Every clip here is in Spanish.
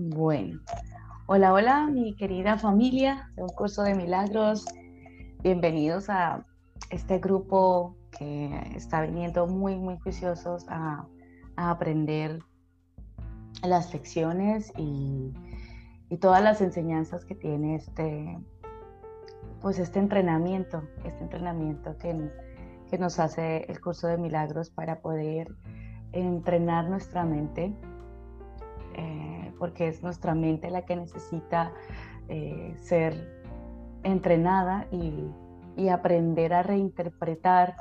Bueno, hola, hola, mi querida familia de un curso de milagros. Bienvenidos a este grupo que está viniendo muy, muy juiciosos a, aprender las lecciones y, todas las enseñanzas que tiene este, pues este entrenamiento, este entrenamiento que, que nos hace el curso de milagros para poder entrenar nuestra mente, eh, porque es nuestra mente la que necesita eh, ser entrenada y, aprender a reinterpretar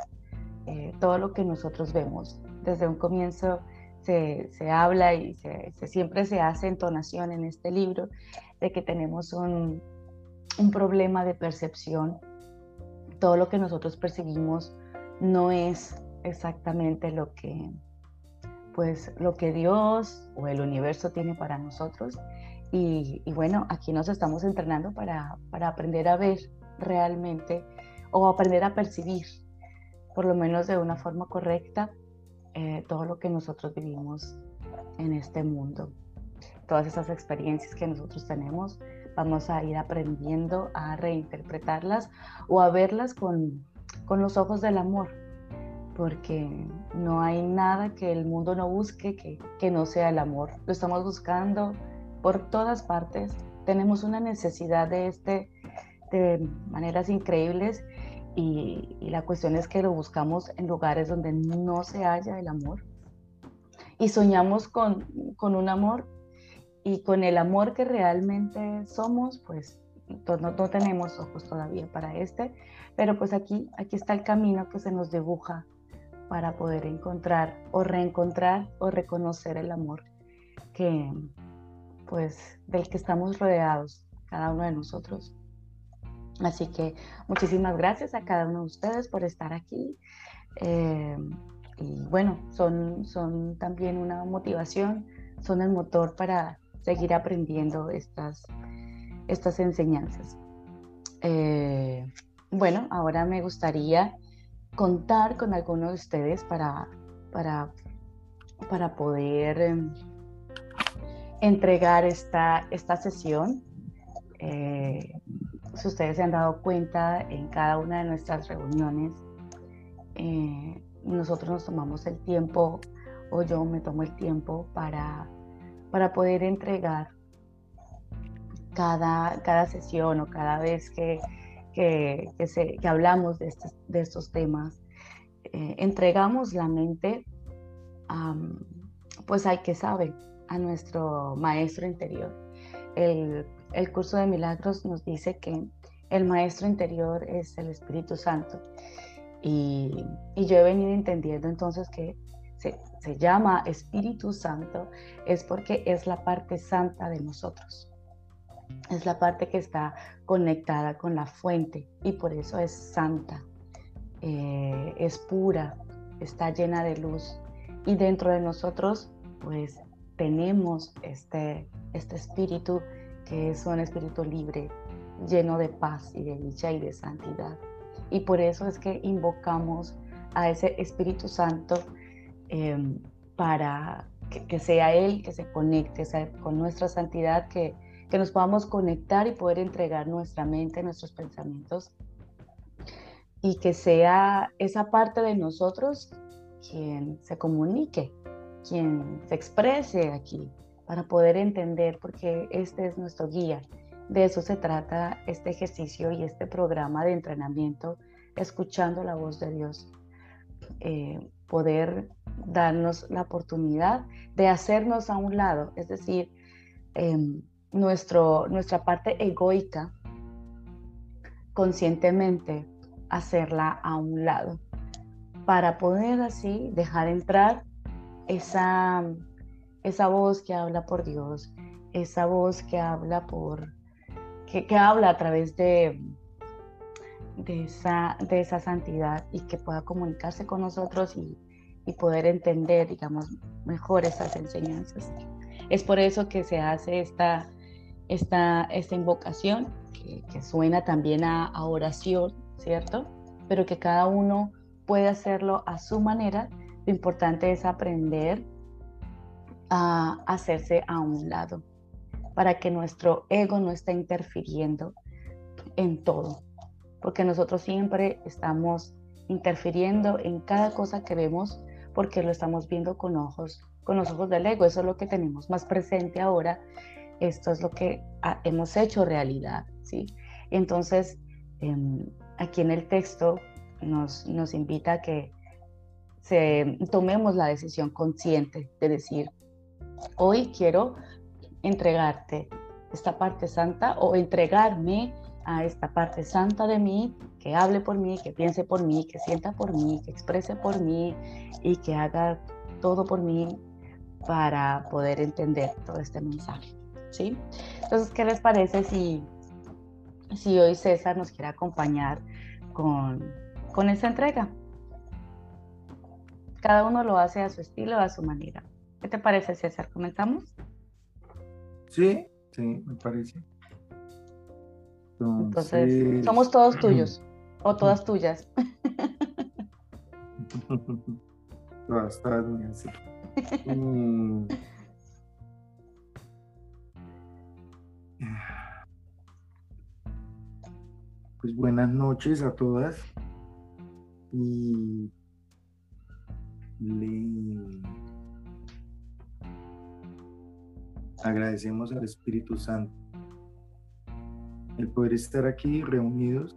eh, todo lo que nosotros vemos. Desde un comienzo se, habla y se, siempre se hace entonación en este libro de que tenemos un, un problema de percepción. Todo lo que nosotros percibimos no es exactamente lo que, pues lo que Dios o el universo tiene para nosotros. Y, bueno, aquí nos estamos entrenando para, aprender a ver realmente o aprender a percibir, por lo menos de una forma correcta, eh, todo lo que nosotros vivimos en este mundo. Todas esas experiencias que nosotros tenemos, vamos a ir aprendiendo a reinterpretarlas o a verlas con, con los ojos del amor, porque no hay nada que el mundo no busque que, no sea el amor. Lo estamos buscando por todas partes. Tenemos una necesidad de este de maneras increíbles y, la cuestión es que lo buscamos en lugares donde no se halla el amor y soñamos con, un amor y con el amor que realmente somos, pues no, no, tenemos ojos todavía para este, pero pues aquí, aquí está el camino que se nos dibuja para poder encontrar o reencontrar o reconocer el amor que pues del que estamos rodeados cada uno de nosotros. Así que muchísimas gracias a cada uno de ustedes por estar aquí. Eh, y bueno, son, son también una motivación, son el motor para seguir aprendiendo estas, estas enseñanzas. Eh, bueno, ahora me gustaría contar con alguno de ustedes para, para, para poder em, entregar esta, esta sesión. Eh, si ustedes se han dado cuenta en cada una de nuestras reuniones, eh, nosotros nos tomamos el tiempo o yo me tomo el tiempo para, para poder entregar cada, cada sesión o cada vez que, que, que, hablamos de estos, de estos temas, eh, entregamos la mente, pues hay que sabe, a nuestro maestro interior. El, el curso de milagros nos dice que el maestro interior es el Espíritu Santo. Y, y, yo he venido entendiendo entonces que se, se, llama Espíritu Santo es porque es la parte santa de nosotros es la parte que está conectada con la fuente y por eso es santa, eh, es pura, está llena de luz. Y dentro de nosotros, pues tenemos este, este espíritu que es un espíritu libre, lleno de paz y de dicha y de santidad. Y por eso es que invocamos a ese Espíritu Santo em, para que, sea Él que se conecte con nuestra santidad, que que nos podamos conectar y poder entregar nuestra mente, nuestros pensamientos y que sea esa parte de nosotros quien se comunique, quien se exprese aquí para poder entender, porque este es nuestro guía. De eso se trata este ejercicio y este programa de entrenamiento, escuchando la voz de Dios. Eh, poder darnos la oportunidad de hacernos a un lado, es decir, em, nuestro, nuestra parte egoica conscientemente hacerla a un lado para poder así dejar entrar esa, esa voz que habla por Dios, esa voz que habla por que, habla a través de, de, esa, de esa santidad y que pueda comunicarse con nosotros y, y poder entender, digamos, mejor esas enseñanzas. Es por eso que se hace esta, esta, esta invocación, que, suena también a, oración, ¿cierto? Pero que cada uno puede hacerlo a su manera. Lo importante es aprender a hacerse a un lado. para que nuestro ego no esté interfiriendo en todo, porque nosotros siempre estamos interfiriendo en cada cosa que vemos porque lo estamos viendo con ojos, con los ojos del ego, eso es lo que tenemos más presente ahora, esto es lo que hemos hecho realidad, ¿sí? Entonces, em, aquí en el texto nos, nos invita a que se, tomemos la decisión consciente de decir, hoy quiero entregarte esta parte santa o entregarme a esta parte santa de mí, que hable por mí, que piense por mí, que sienta por mí, que exprese por mí y que haga todo por mí para poder entender todo este mensaje. ¿Sí? Entonces, ¿qué les parece si, si hoy César nos quiere acompañar con, con esta entrega? Cada uno lo hace a su estilo, a su manera. ¿Qué te parece, César? ¿Comentamos? Sí, sí, me parece. Entonces, somos todos tuyos o todas tuyas. todas, todas mías. Mm. Pues buenas noches a todas. Y le agradecemos al Espíritu Santo el poder estar aquí reunidos.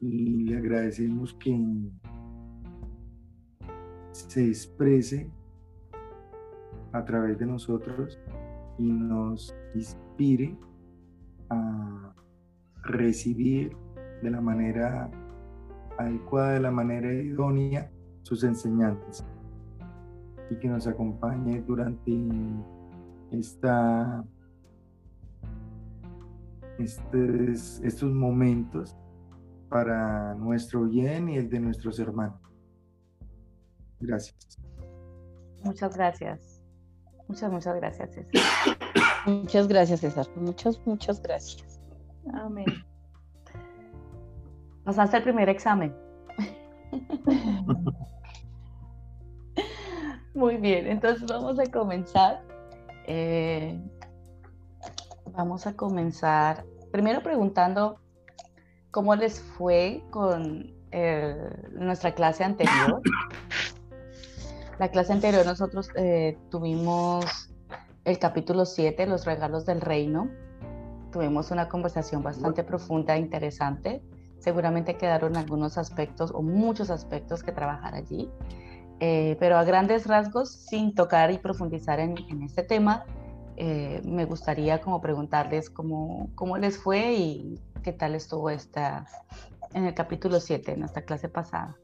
Y le agradecemos que se exprese a través de nosotros y nos inspire a recibir de la manera adecuada, de la manera idónea sus enseñanzas y que nos acompañe durante esta, estos momentos para nuestro bien y el de nuestros hermanos. Gracias. Muchas gracias. Muchas, muchas gracias, César. Muchas gracias, César. Muchas, muchas gracias. Amén. Pasaste el primer examen. Muy bien, entonces vamos a comenzar. Eh, vamos a comenzar primero preguntando cómo les fue con nuestra clase anterior. La clase anterior nosotros eh, tuvimos el capítulo 7, los regalos del reino. Tuvimos una conversación bastante profunda e interesante. Seguramente quedaron algunos aspectos o muchos aspectos que trabajar allí. Eh, pero a grandes rasgos, sin tocar y profundizar en, este tema, eh, me gustaría como preguntarles cómo, cómo, les fue y qué tal estuvo esta, en el capítulo 7, en nuestra clase pasada.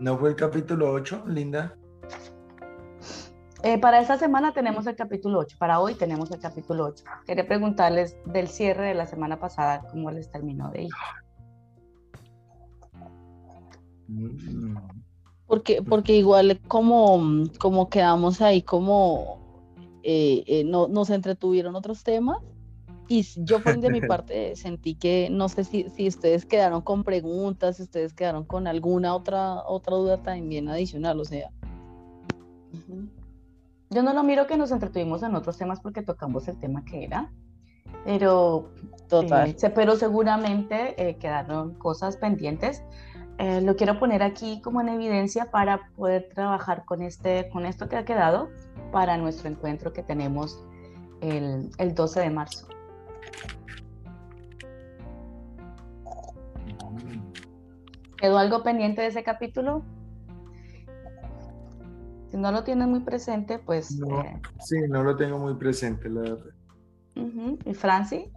¿No fue el capítulo 8, Linda? Eh, para esta semana tenemos el capítulo 8, para hoy tenemos el capítulo 8. Quería preguntarles del cierre de la semana pasada, cómo les terminó de ir. Mm. Porque, porque igual como, como quedamos ahí, como eh, eh, no, nos entretuvieron otros temas. Y yo por de mi parte sentí que, no sé si, si ustedes quedaron con preguntas, si ustedes quedaron con alguna otra, otra duda también adicional, o sea. Yo no lo miro que nos entretuvimos en otros temas porque tocamos el tema que era, pero, Total. Eh, pero seguramente quedaron cosas pendientes. Eh, lo quiero poner aquí como en evidencia para poder trabajar con, este, con esto que ha quedado para nuestro encuentro que tenemos el, el 12 de marzo. ¿Quedó algo pendiente de ese capítulo? Si no lo tienes muy presente, pues... Eh, sí, no lo tengo muy presente, la verdad. ¿Y Franci?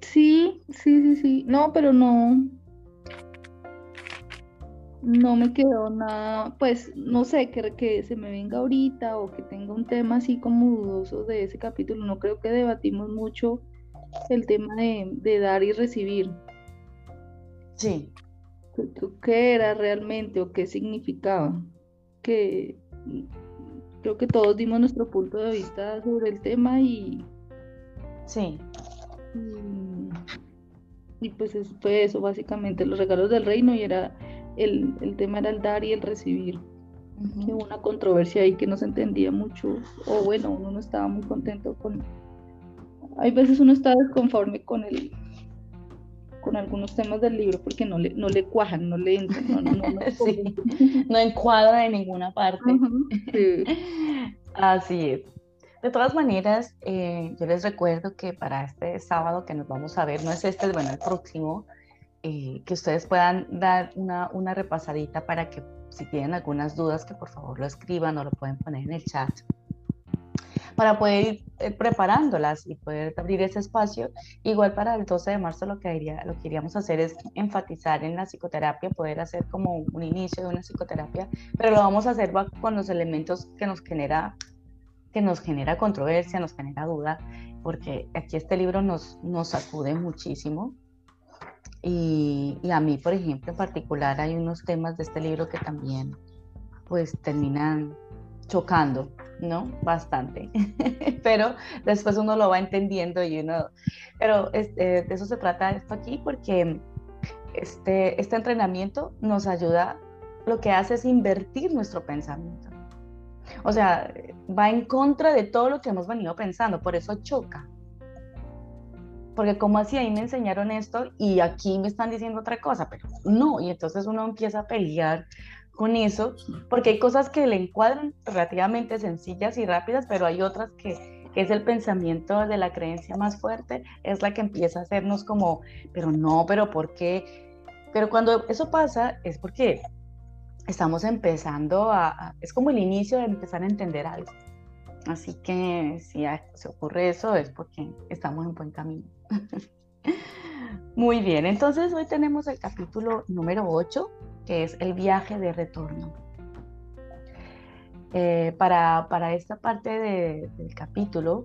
Sí, sí, sí, sí. No, pero no, no me quedó nada, pues no sé, que, que se me venga ahorita o que tenga un tema así como dudoso de ese capítulo. No creo que debatimos mucho el tema de, dar y recibir. Sí. ¿Qué era realmente o qué significaba? Que creo que todos dimos nuestro punto de vista sobre el tema y... Sí. Y, y pues fue eso, básicamente, los regalos del reino y era el, tema era el dar y el recibir. que hubo una controversia ahí que no se entendía mucho, o bueno, uno no estaba muy contento con... Hay veces uno está desconforme con el con algunos temas del libro porque no le, no le cuajan, no le entran, no, no, no, no encuadra de ninguna parte. Así es. De todas maneras, eh, yo les recuerdo que para este sábado que nos vamos a ver, no es este, bueno, el próximo, eh, que ustedes puedan dar una, una repasadita para que si tienen algunas dudas, que por favor lo escriban o lo pueden poner en el chat para poder ir eh, preparándolas y poder abrir ese espacio. Igual para el 12 de marzo lo que, queríamos hacer es enfatizar en la psicoterapia, poder hacer como un inicio de una psicoterapia, pero lo vamos a hacer con los elementos que nos genera que nos genera controversia, nos genera duda, porque aquí este libro nos, nos sacude muchísimo. Y, y, a mí, por ejemplo, en particular, hay unos temas de este libro que también pues terminan chocando, ¿no? Bastante. pero después uno lo va entendiendo y uno... Pero este, de eso se trata esto aquí porque este, este entrenamiento nos ayuda, lo que hace es invertir nuestro pensamiento. O sea, va en contra de todo lo que hemos venido pensando, por eso choca. Porque como así ahí me enseñaron esto y aquí me están diciendo otra cosa, pero no, y entonces uno empieza a pelear con eso, porque hay cosas que le encuadran relativamente sencillas y rápidas, pero hay otras que, es el pensamiento de la creencia más fuerte, es la que empieza a hacernos como, pero no, pero ¿por qué? Pero cuando eso pasa es porque estamos empezando a, es como el inicio de empezar a entender algo. Así que si se ocurre eso es porque estamos en buen camino. Muy bien, entonces hoy tenemos el capítulo número 8, que es el viaje de retorno. Eh, para, para, esta parte del capítulo,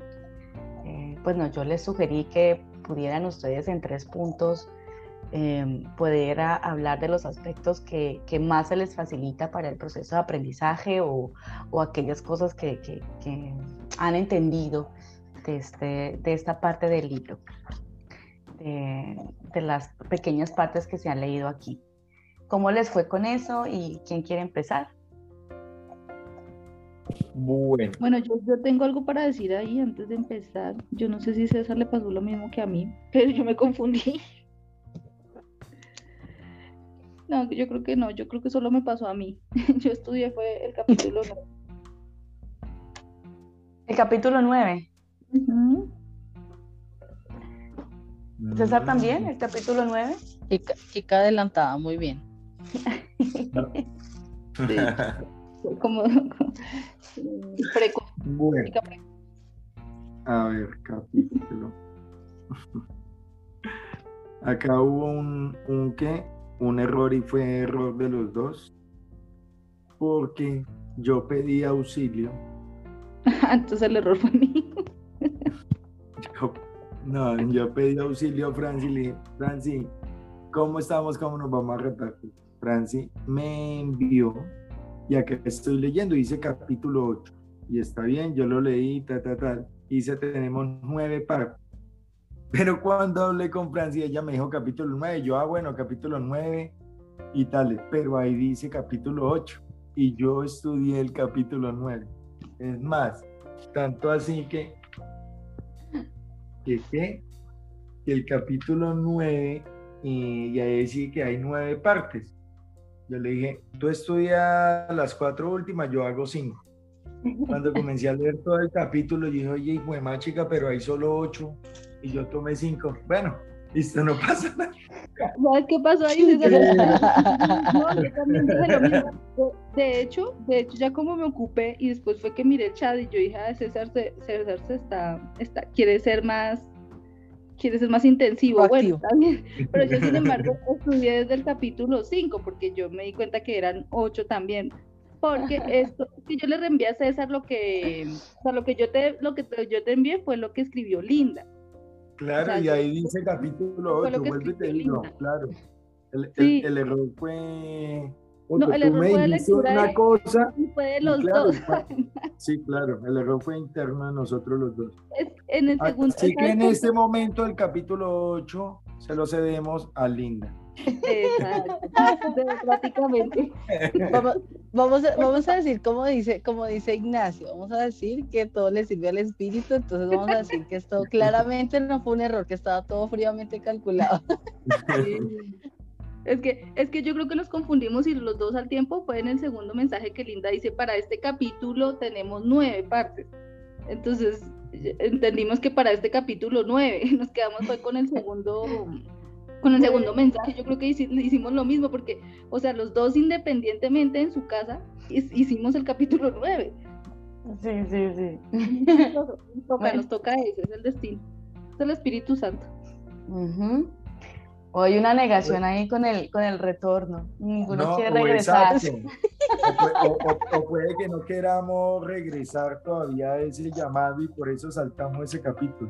eh, pues no, yo les sugerí que pudieran ustedes en tres puntos eh, hablar de los aspectos que, que, más se les facilita para el proceso de aprendizaje o, o aquellas cosas que, que, que, han entendido de, este, de esta parte del libro, de, de las pequeñas partes que se han leído aquí. ¿Cómo les fue con eso y quién quiere empezar? Bueno. Bueno, yo, yo, tengo algo para decir ahí antes de empezar. Yo no sé si César le pasó lo mismo que a mí, pero yo me confundí. No, yo creo que no, yo creo que solo me pasó a mí. Yo estudié fue el capítulo 9. El capítulo 9. César también, el capítulo 9. Chica, adelantada, muy bien. Como. Bueno. A ver, capítulo. Acá hubo un, un qué? Un error y fue error de los dos. Porque yo pedí auxilio. Entonces el error fue mío. no, yo pedí auxilio a Franci y le dije, Franci, ¿cómo estamos? ¿Cómo nos vamos a repartir? Franci me envió y acá estoy leyendo, dice capítulo 8 y está bien, yo lo leí, ta, ta, ta, dice tenemos nueve partes. Pero cuando hablé con Franci, ella me dijo capítulo 9, yo, ah, bueno, capítulo 9 y tal, pero ahí dice capítulo 8 y yo estudié el capítulo 9. Es más, tanto así que, que, que el capítulo 9 y, ahí dice que hay nueve partes. Yo le dije, tú estudias las cuatro últimas, yo hago cinco. Cuando comencé a leer todo el capítulo, dije, oye, hijo de más chica, pero hay solo ocho y yo tomé cinco. Bueno, listo, no pasa nada. ¿Sabes qué pasó ahí? no, yo también dije lo mismo. De hecho, de hecho, ya como me ocupé y después fue que miré el chat y yo dije, ah, César, César se está, está, quiere ser más quieres ser más intensivo, bueno, también. Pero yo, sin embargo, estudié desde el capítulo 5, porque yo me di cuenta que eran 8 también. Porque esto, que yo le reenvié a César lo que, o sea, lo que yo te, lo que yo te envié fue lo que escribió Linda. Claro, y ahí dice capítulo 8, vuelve y te digo, claro. El, el, el error fue no, el error fue de lectura una cosa y fue de los dos. sí, claro, el error fue interno de nosotros los dos. en el segundo, Así que en este momento el capítulo 8 se lo cedemos a Linda. Democráticamente. Vamos, vamos, a, vamos a decir, como dice, como dice Ignacio, vamos a decir que todo le sirve al espíritu, entonces vamos a decir que esto claramente no fue un error, que estaba todo fríamente calculado. Sí. Es que, es que yo creo que nos confundimos y los dos al tiempo fue en el segundo mensaje que Linda dice, para este capítulo tenemos nueve partes. Entonces, entendimos que para este capítulo nueve, nos quedamos fue con el segundo, con el segundo mensaje. Yo creo que hicimos lo mismo porque, o sea, los dos independientemente en su casa hicimos el capítulo nueve. Sí, sí, sí. Nos toca, nos toca ese, es el destino. Es el Espíritu Santo. Ujú. O hay una negación ahí con el, con el retorno. Ninguno No, quiere regresar. O, pu- o- o- o puede que no queramos regresar todavía a ese llamado y por eso saltamos ese capítulo.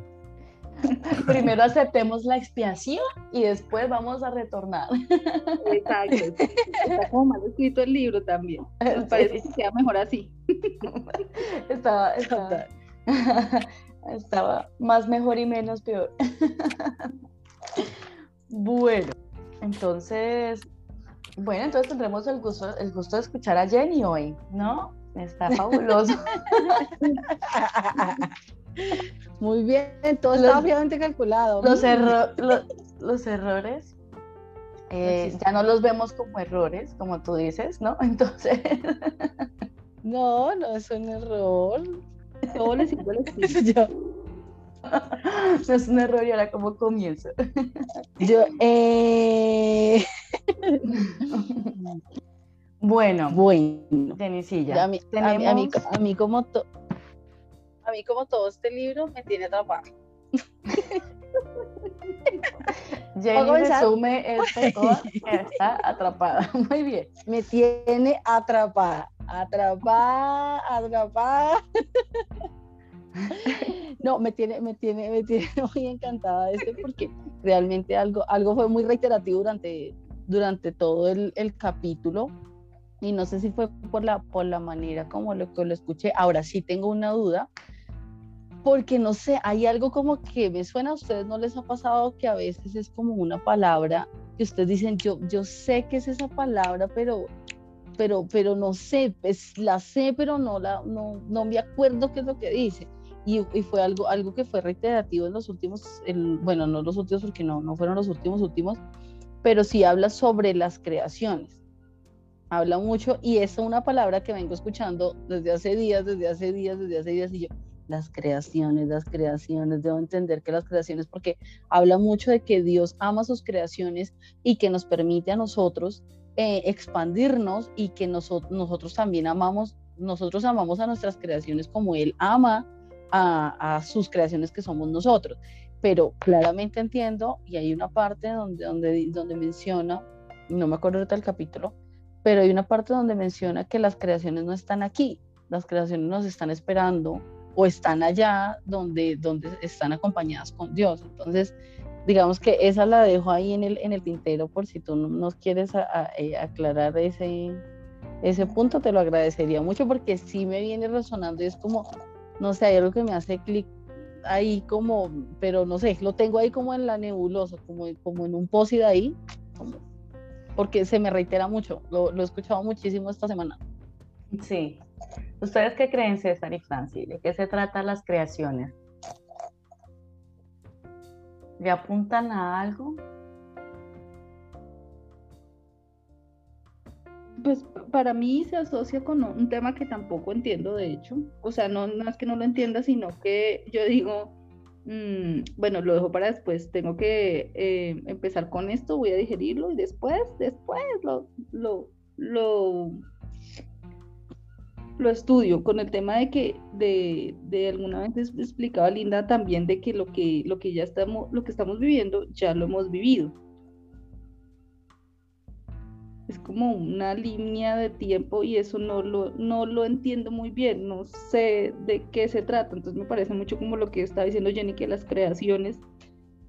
Primero aceptemos la expiación y después vamos a retornar. Exacto. Está como mal escrito el libro también. Me parece que queda mejor así. Estaba, estaba, estaba más mejor y menos peor. Bueno, entonces, bueno, entonces tendremos el gusto, el gusto de escuchar a Jenny hoy, ¿no? Está fabuloso. Muy bien, todo Los- estaba fríamente calculado. Los, Mm. erro- lo- los errores eh, ya no los vemos como errores, como tú dices, ¿no? Entonces, No, no es un error. Todo le sirve al espíritu. Yo, no es un error y ahora cómo comienzo. yo, eh, Bueno, bueno. Jenicilla, A mí, a mí- a mí- tenemos- a mí como to- a mí como todo este libro me tiene atrapada. Jenny resume este está atrapada. Muy bien. Me tiene atrapada, atrapada, atrapada. No, me tiene, me tiene, me tiene muy encantada este porque realmente algo, algo fue muy reiterativo durante, durante todo el, capítulo. Y no sé si fue por la, por la manera como lo que lo escuché. Ahora sí tengo una duda. Porque no sé, hay algo como que me suena a ustedes, ¿no les ha pasado que a veces es como una palabra que ustedes dicen, yo, yo sé que es esa palabra, pero, pero, pero no sé, pues la sé, pero no, la, no, no me acuerdo qué es lo que dice. Y, y fue algo, algo que fue reiterativo en los últimos, el- bueno, no los últimos porque no, no fueron los últimos últimos, pero sí habla sobre las creaciones. Habla mucho y es una palabra que vengo escuchando desde hace días, desde hace días, desde hace días y yo, las creaciones, las creaciones, debo entender que las creaciones, porque habla mucho de que Dios ama sus creaciones y que nos permite a nosotros eh, expandirnos y que nosotros, nosotros también amamos, nosotros amamos a nuestras creaciones como Él ama a, sus creaciones que somos nosotros. Pero claramente entiendo, y hay una parte donde, donde, donde menciona, no me acuerdo ahorita del capítulo, pero hay una parte donde menciona que las creaciones no están aquí, las creaciones nos están esperando o están allá donde, donde están acompañadas con Dios. Entonces, digamos que esa la dejo ahí en el, en el tintero por si tú no- nos quieres eh, aclarar ese, ese punto, te lo agradecería mucho porque sí me viene resonando y es como, no sé, hay algo que me hace clic ahí como, pero no sé, lo tengo ahí como en la nebulosa, como, como en un posit ahí, como- porque se me reitera mucho, lo, he escuchado muchísimo esta semana. Sí. ¿Ustedes qué creen, César y Franci? ¿De qué se tratan las creaciones? ¿Le apuntan a algo? Pues para mí se asocia con un tema que tampoco entiendo, de hecho. O sea, no, no es que no lo entienda, sino que yo digo, mm, bueno, lo dejo para después. Tengo que eh, empezar con esto, voy a digerirlo y después, después lo, lo, lo, lo estudio con el tema de que de, de alguna vez explicaba Linda también de que lo que lo que ya estamos lo que estamos viviendo ya lo hemos vivido es como una línea de tiempo y eso no lo, no lo entiendo muy bien, no sé de qué se trata, entonces me parece mucho como lo que está diciendo Jenny, que las creaciones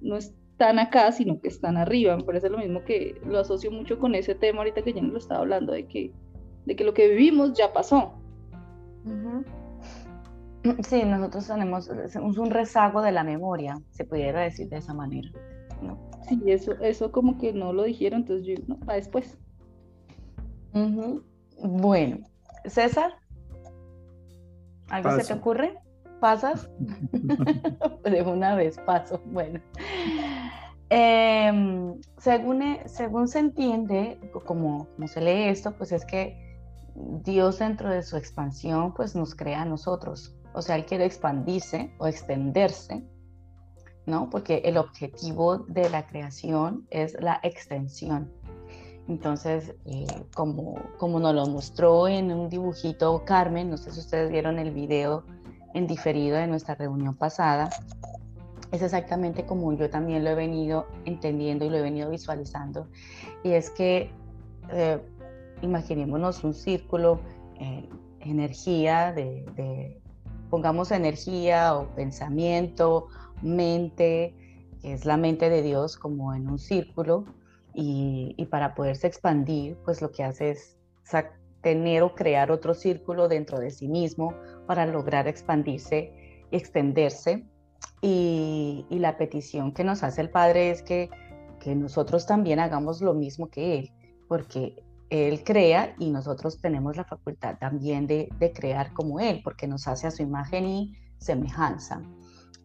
no están acá, sino que están arriba, me parece lo mismo que lo asocio mucho con ese tema ahorita que Jenny lo estaba hablando, de que, de que lo que vivimos ya pasó. Sí, nosotros tenemos un rezago de la memoria, se pudiera decir de esa manera. ¿no? Sí, eso, eso como que no lo dijeron, entonces yo, no, para después. Bueno, César, ¿algo se te ocurre? ¿Pasas? de una vez paso, bueno. Em, según, e, según se entiende, como, como se lee esto, pues es que Dios dentro de su expansión, pues nos crea a nosotros. O sea, Él quiere expandirse o extenderse, ¿no? Porque el objetivo de la creación es la extensión. Entonces, eh, como, como nos lo mostró en un dibujito Carmen, no sé si ustedes vieron el video en diferido de nuestra reunión pasada, es exactamente como yo también lo he venido entendiendo y lo he venido visualizando. Y es que eh, imaginémonos un círculo, eh, energía, de, pongamos energía o pensamiento, mente, que es la mente de Dios como en un círculo, y, para poderse expandir, pues lo que hace es tener o crear otro círculo dentro de sí mismo para lograr expandirse, extenderse. Y, y la petición que nos hace el Padre es que nosotros también hagamos lo mismo que Él, porque él crea y nosotros tenemos la facultad también de, crear como Él, porque nos hace a su imagen y semejanza.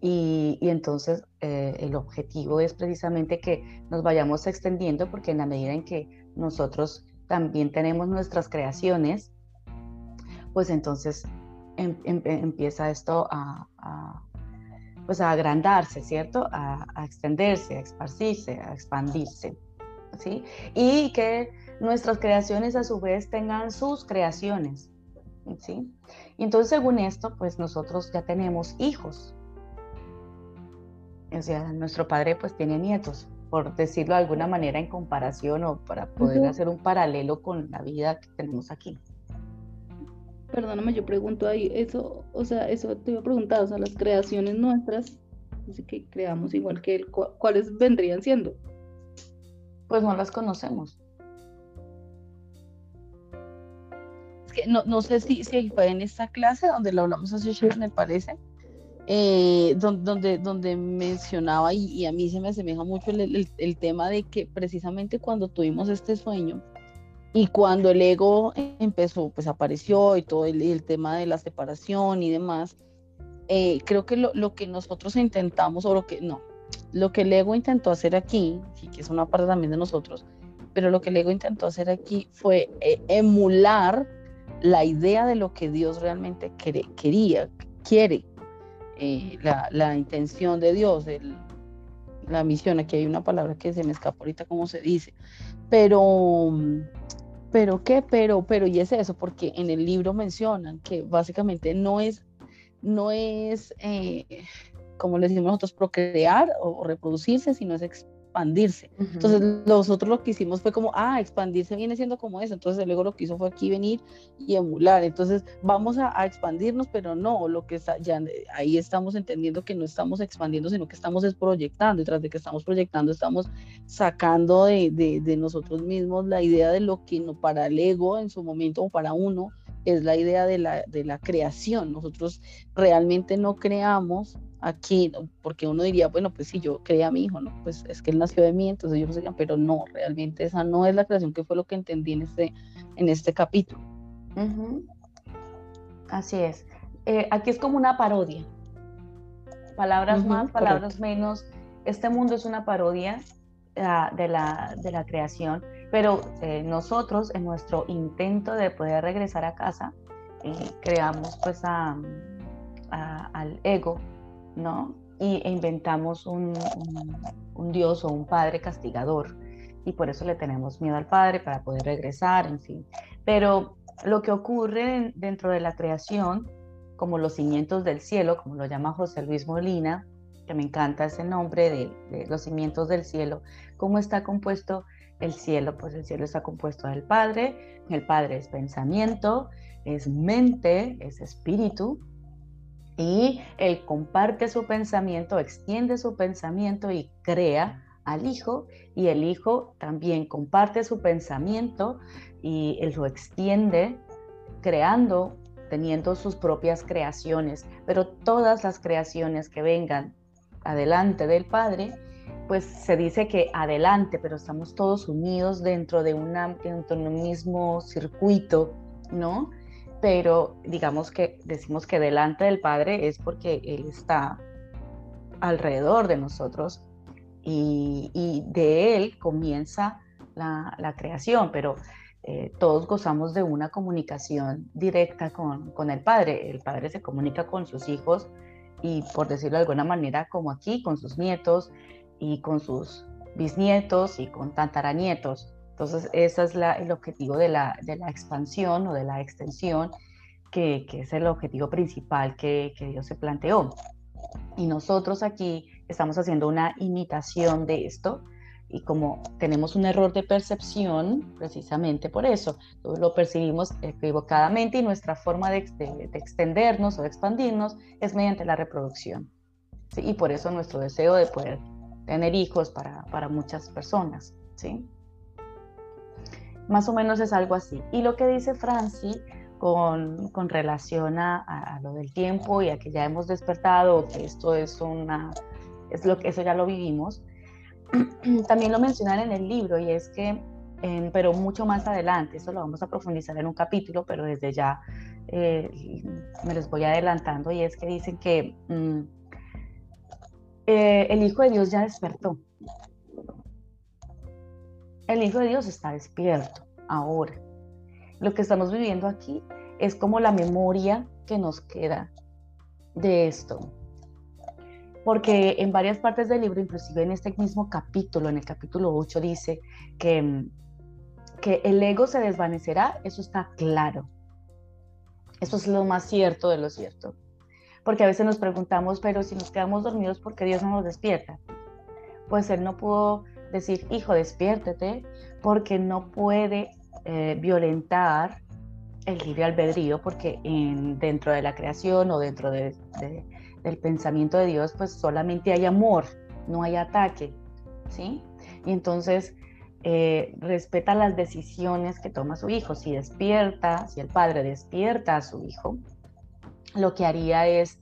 Y, entonces eh, el objetivo es precisamente que nos vayamos extendiendo, porque en la medida en que nosotros también tenemos nuestras creaciones, pues entonces em, em, empieza esto a, pues a agrandarse, ¿cierto? A, a, extenderse, a esparcirse, a expandirse, ¿sí? Y que nuestras creaciones a su vez tengan sus creaciones. ¿sí? Y entonces, según esto, pues nosotros ya tenemos hijos. O sea, nuestro padre pues tiene nietos, por decirlo de alguna manera en comparación o para poder hacer un paralelo con la vida que tenemos aquí. Perdóname, yo pregunto ahí, eso, o sea, eso te iba a preguntar, o sea, las creaciones nuestras, así que creamos igual que él, ¿cuáles vendrían siendo? Pues no las conocemos. no, no sé si, si fue en esta clase donde lo hablamos hace me parece, eh, donde, donde, mencionaba, y, a mí se me asemeja mucho el, tema de que precisamente cuando tuvimos este sueño y cuando el ego empezó, pues apareció y todo el, tema de la separación y demás, eh, creo que lo, lo, que nosotros intentamos, o lo que no, lo que el ego intentó hacer aquí, sí que es una parte también de nosotros, pero lo que el ego intentó hacer aquí fue eh, emular la idea de lo que Dios realmente quería, quiere, eh, la, intención de Dios, la misión, aquí hay una palabra que se me escapa ahorita cómo se dice, pero, pero qué, pero, pero, y es eso, porque en el libro mencionan que básicamente no es, no es, eh, como le decimos nosotros, procrear o reproducirse, sino es expandirse. Entonces, nosotros lo que hicimos fue como, ah, expandirse viene siendo como eso. Entonces, luego lo que hizo fue aquí venir y emular. Entonces, vamos a, expandirnos, pero no, lo que está, ya ahí estamos entendiendo que no estamos expandiendo, sino que estamos es proyectando. Y tras de que estamos proyectando, estamos sacando de, de, de nosotros mismos la idea de lo que no, para el ego en su momento o para uno es la idea de la, de la creación. Nosotros realmente no creamos aquí, porque uno diría, bueno, pues si yo creé a mi hijo, ¿no? Pues es que él nació de mí, entonces yo no sé, pero no, realmente esa no es la creación que fue lo que entendí en este, en este capítulo. Así es. Eh, aquí es como una parodia. Palabras más, palabras menos. Este mundo es una parodia ah, de, la, de, la, creación, pero eh, nosotros en nuestro intento de poder regresar a casa, eh, creamos pues a, al ego ¿no? Y e inventamos un, Dios o un Padre castigador. Y por eso le tenemos miedo al Padre para poder regresar, en fin. Pero lo que ocurre dentro de la creación, como los cimientos del cielo, como lo llama José Luis Molina, que me encanta ese nombre de, de los cimientos del cielo, ¿cómo está compuesto el cielo? Pues el cielo está compuesto del Padre, el Padre es pensamiento, es mente, es espíritu, y él comparte su pensamiento, extiende su pensamiento y crea al hijo y el hijo también comparte su pensamiento y él lo extiende creando, teniendo sus propias creaciones, pero todas las creaciones que vengan adelante del Padre, pues se dice que adelante, pero estamos todos unidos dentro de, una, dentro de un mismo circuito, ¿no? Pero digamos que decimos que delante del Padre es porque Él está alrededor de nosotros y, de Él comienza la, creación, pero eh, todos gozamos de una comunicación directa con, con, el Padre. El Padre se comunica con sus hijos y, por decirlo de alguna manera, como aquí, con sus nietos y con sus bisnietos y con tantaranietos. Entonces, ese es el objetivo de la, de la, expansión o de la extensión, que, que es el objetivo principal que, que Dios se planteó. Y nosotros aquí estamos haciendo una imitación de esto y como tenemos un error de percepción, precisamente por eso, lo percibimos equivocadamente y nuestra forma de, extendernos o de expandirnos es mediante la reproducción. Y por eso nuestro deseo de poder tener hijos para, para muchas personas. ¿sí? Más o menos es algo así. Y lo que dice Franci con, con relación a, a, lo del tiempo y a que ya hemos despertado, que esto es una, es lo que eso ya lo vivimos. También lo mencionan en el libro y es que, pero mucho más adelante, eso lo vamos a profundizar en un capítulo, pero desde ya eh, me les voy adelantando y es que dicen que mm, eh, el Hijo de Dios ya despertó. El Hijo de Dios está despierto ahora lo que estamos viviendo aquí es como la memoria que nos queda de esto. Porque en varias partes del libro, inclusive en este mismo capítulo, en el capítulo 8, dice que, que el ego se desvanecerá, eso está claro. Eso es lo más cierto de lo cierto. Porque a veces nos preguntamos, pero si nos quedamos dormidos, ¿por qué Dios no nos despierta? Pues Él no pudo decir, hijo, despiértete, porque no puede eh, violentar el libre albedrío, porque en, dentro de la creación o dentro de, del pensamiento de Dios, pues solamente hay amor, no hay ataque, ¿sí? Y entonces eh, respeta las decisiones que toma su hijo. Si despierta, si el padre despierta a su hijo, lo que haría es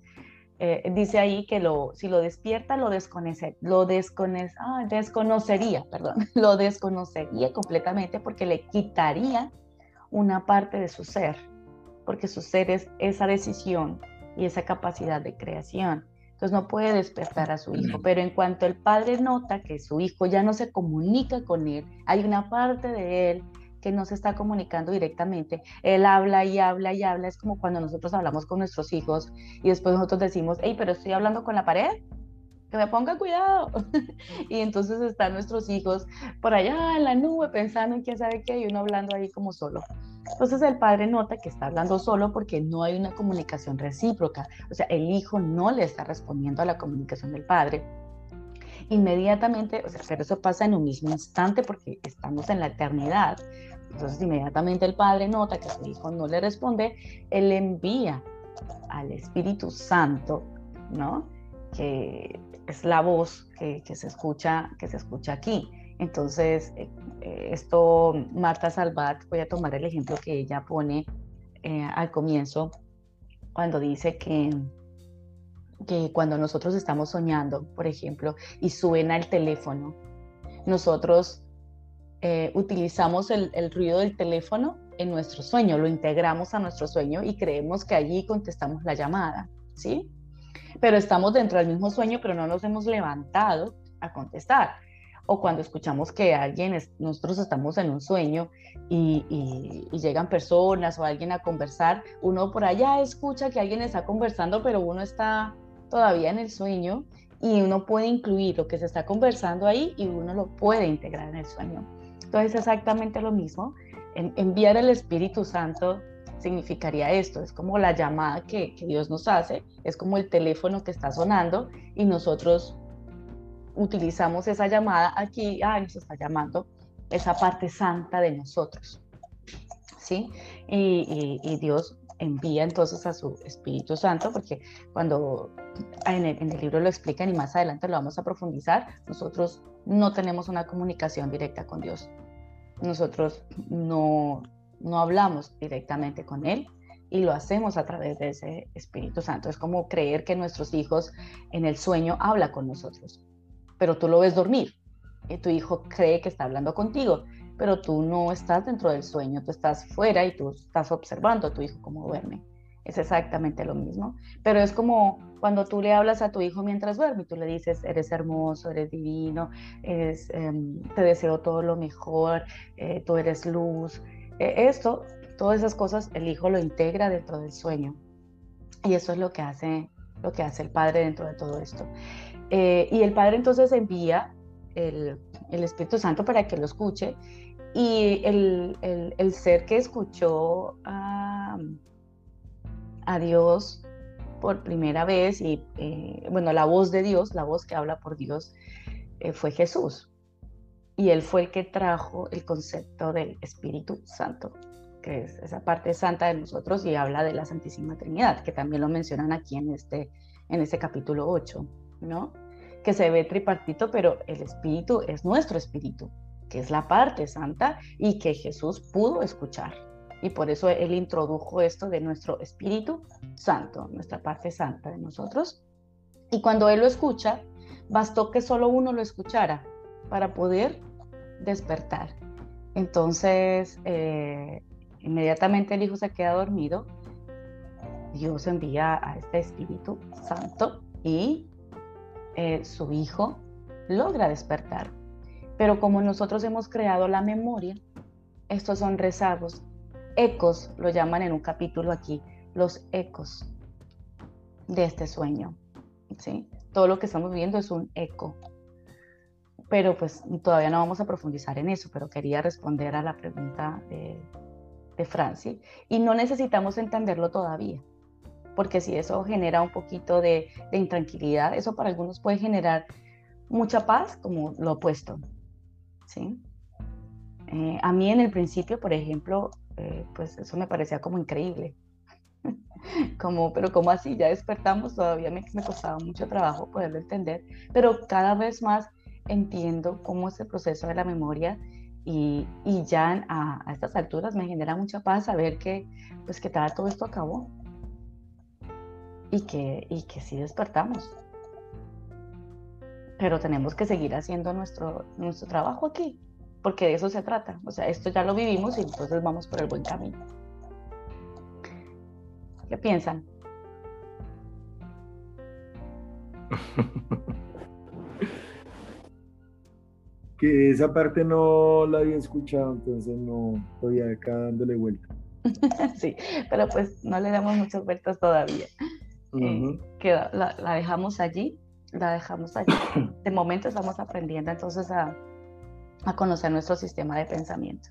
eh, dice ahí que lo, si lo despierta, lo, desconoce, lo ah, desconocería, perdón, lo desconocería completamente porque le quitaría una parte de su ser, porque su ser es esa decisión y esa capacidad de creación. Entonces no puede despertar a su hijo, pero en cuanto el padre nota que su hijo ya no se comunica con él, hay una parte de él que no se está comunicando directamente. Él habla y habla y habla. Es como cuando nosotros hablamos con nuestros hijos y después nosotros decimos, hey, pero estoy hablando con la pared. Que me ponga cuidado. y entonces están nuestros hijos por allá en la nube pensando en quién sabe qué y uno hablando ahí como solo. Entonces el padre nota que está hablando solo porque no hay una comunicación recíproca. O sea, el hijo no le está respondiendo a la comunicación del padre inmediatamente, o sea, pero eso pasa en un mismo instante porque estamos en la eternidad. Entonces, inmediatamente el padre nota que su hijo no le responde, él envía al Espíritu Santo, ¿no? Que es la voz que, se, escucha, que se escucha aquí. Entonces, eh, eh, esto, Marta Salvat, voy a tomar el ejemplo que ella pone eh, al comienzo, cuando dice que, que cuando nosotros estamos soñando, por ejemplo, y suena el teléfono, nosotros eh, utilizamos el, ruido del teléfono en nuestro sueño, lo integramos a nuestro sueño y creemos que allí contestamos la llamada, ¿sí? Pero estamos dentro del mismo sueño, pero no nos hemos levantado a contestar. O cuando escuchamos que alguien, nosotros estamos en un sueño y, y, llegan personas o alguien a conversar, uno por allá escucha que alguien está conversando, pero uno está todavía en el sueño y uno puede incluir lo que se está conversando ahí y uno lo puede integrar en el sueño. Entonces, exactamente lo mismo. enviar el Espíritu Santo significaría esto, es como la llamada que, Dios nos hace, es como el teléfono que está sonando y nosotros utilizamos esa llamada aquí, ah, nos está llamando esa parte santa de nosotros. ¿Sí? Y, Dios envía entonces a su Espíritu Santo, porque cuando en en el, libro lo explican y más adelante lo vamos a profundizar, nosotros no tenemos una comunicación directa con Dios. Nosotros no, no hablamos directamente con Él y lo hacemos a través de ese Espíritu Santo. Es como creer que nuestros hijos en el sueño habla con nosotros. pero tú lo ves dormir. Y tu hijo cree que está hablando contigo, pero tú no estás dentro del sueño, tú estás fuera y tú estás observando a tu hijo cómo duerme. Es exactamente lo mismo, pero es como cuando tú le hablas a tu hijo mientras duerme, tú le dices, eres hermoso, eres divino, em, te deseo todo lo mejor, eh, tú eres luz. E, esto, todas esas cosas, el hijo lo integra dentro del sueño. Y eso es lo que hace, lo que hace el padre dentro de todo esto. Eh, y el padre entonces envía el, el, Espíritu Santo para que lo escuche. Y el, el, ser que escuchó a, a Dios por primera vez y, eh, bueno, la voz de Dios, la voz que habla por Dios, eh, fue Jesús. Y él fue el que trajo el concepto del Espíritu Santo, que es esa parte santa de nosotros y habla de la Santísima Trinidad, que también lo mencionan aquí en este, en este capítulo 8, ¿no? Que se ve tripartito, pero el Espíritu es nuestro Espíritu, que es la parte santa y que Jesús pudo escuchar y por eso Él introdujo esto de nuestro Espíritu Santo, nuestra parte santa de nosotros. Y cuando Él lo escucha, bastó que solo uno lo escuchara para poder despertar. Entonces, eh, inmediatamente el Hijo se queda dormido, Dios envía a este Espíritu Santo y eh, su Hijo logra despertar. Pero como nosotros hemos creado la memoria, estos son rezagos ecos, lo llaman en un capítulo aquí, los ecos de este sueño. ¿sí? Todo lo que estamos viendo es un eco. Pero pues todavía no vamos a profundizar en eso, pero quería responder a la pregunta de, de Franci. Y no necesitamos entenderlo todavía, porque si eso genera un poquito de, de intranquilidad, eso para algunos puede generar mucha paz, como lo opuesto. ¿sí? Eh, a mí en el principio, por ejemplo, eh, pues eso me parecía como increíble. como, pero como así, ya despertamos, todavía me, me costaba mucho trabajo poderlo entender, pero cada vez más entiendo cómo es el proceso de la memoria y, y ya a, a, estas alturas me genera mucha paz saber que, pues que todo esto acabó y que, y que sí despertamos. Pero tenemos que seguir haciendo nuestro, nuestro trabajo aquí porque de eso se trata. O sea, esto ya lo vivimos y entonces vamos por el buen camino. ¿Qué piensan? que esa parte no la había escuchado, entonces no estoy acá dándole vuelta. sí, pero pues no le damos muchas vueltas todavía. Eh, la, la, dejamos allí, la dejamos allí. De momento estamos aprendiendo entonces a, a conocer nuestro sistema de pensamiento.